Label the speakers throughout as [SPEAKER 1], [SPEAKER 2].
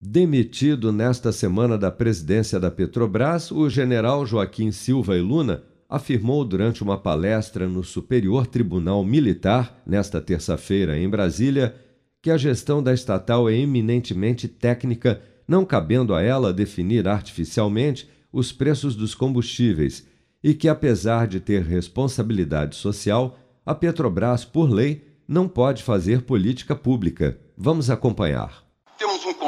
[SPEAKER 1] Demitido nesta semana da presidência da Petrobras, o general Joaquim Silva e Luna afirmou durante uma palestra no Superior Tribunal Militar, nesta terça-feira em Brasília, que a gestão da estatal é eminentemente técnica, não cabendo a ela definir artificialmente os preços dos combustíveis e que, apesar de ter responsabilidade social, a Petrobras, por lei, não pode fazer política pública. Vamos acompanhar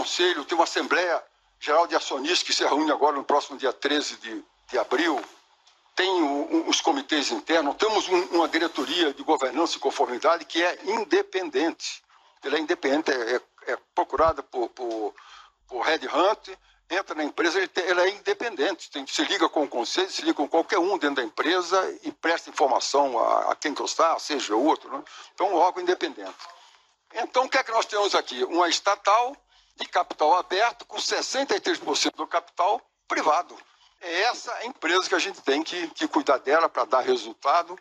[SPEAKER 2] conselho, tem uma Assembleia Geral de Acionistas que se reúne agora no próximo dia 13 de, de abril, tem um, os comitês internos, temos um, uma diretoria de governança e conformidade que é independente. Ela é independente, é, é, é procurada por, por, por Red Hunt, entra na empresa, ele tem, ela é independente, tem, se liga com o conselho, se liga com qualquer um dentro da empresa e presta informação a, a quem gostar, seja outro. Né? Então, um órgão independente. Então, o que é que nós temos aqui? Uma estatal de capital aberto com 63% do capital privado. É essa empresa que a gente tem que, que cuidar dela para dar resultado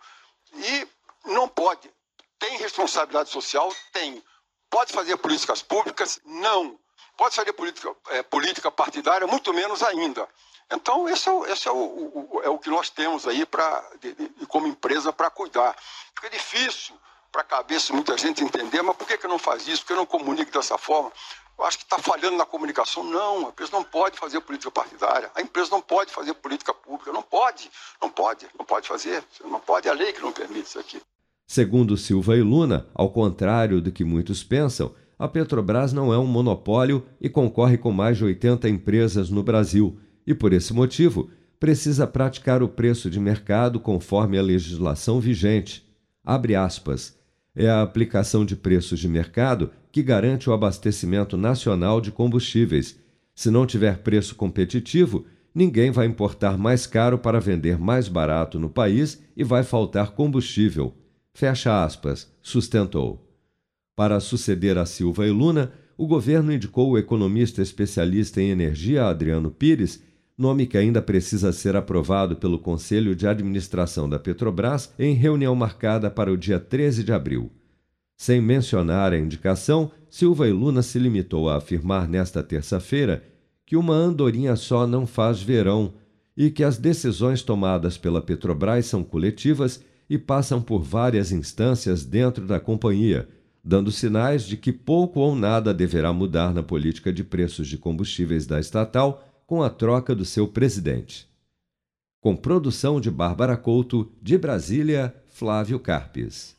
[SPEAKER 2] e não pode. Tem responsabilidade social? Tem. Pode fazer políticas públicas? Não. Pode fazer política, é, política partidária? Muito menos ainda. Então, esse é o, esse é o, o é o que nós temos aí pra, de, de, como empresa para cuidar. Fica difícil para a cabeça muita gente entender, mas por que, que não faz isso? Por que não comunica dessa forma? Eu acho que está falhando na comunicação. Não, a empresa não pode fazer política partidária. A empresa não pode fazer política pública. Não pode, não pode, não pode fazer. Não pode, é a lei que não permite isso aqui.
[SPEAKER 1] Segundo Silva e Luna, ao contrário do que muitos pensam, a Petrobras não é um monopólio e concorre com mais de 80 empresas no Brasil, e por esse motivo precisa praticar o preço de mercado conforme a legislação vigente. Abre aspas é a aplicação de preços de mercado que garante o abastecimento nacional de combustíveis. Se não tiver preço competitivo, ninguém vai importar mais caro para vender mais barato no país e vai faltar combustível. Fecha aspas, sustentou. Para suceder a Silva e Luna, o governo indicou o economista especialista em energia Adriano Pires nome que ainda precisa ser aprovado pelo Conselho de Administração da Petrobras em reunião marcada para o dia 13 de abril. Sem mencionar a indicação, Silva e Luna se limitou a afirmar nesta terça-feira que uma andorinha só não faz verão e que as decisões tomadas pela Petrobras são coletivas e passam por várias instâncias dentro da companhia, dando sinais de que pouco ou nada deverá mudar na política de preços de combustíveis da estatal com a troca do seu presidente. Com produção de Bárbara Couto, de Brasília, Flávio Carpes.